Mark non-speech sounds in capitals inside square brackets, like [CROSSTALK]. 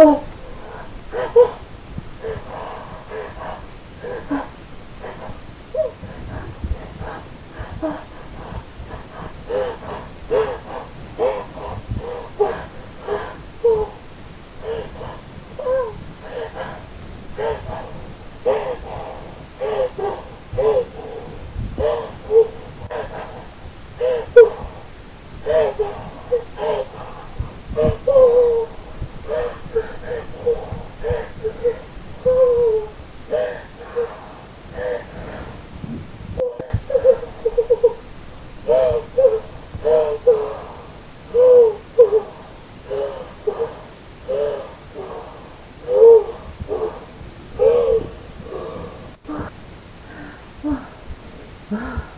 Oh. [GASPS] Huh? [LAUGHS]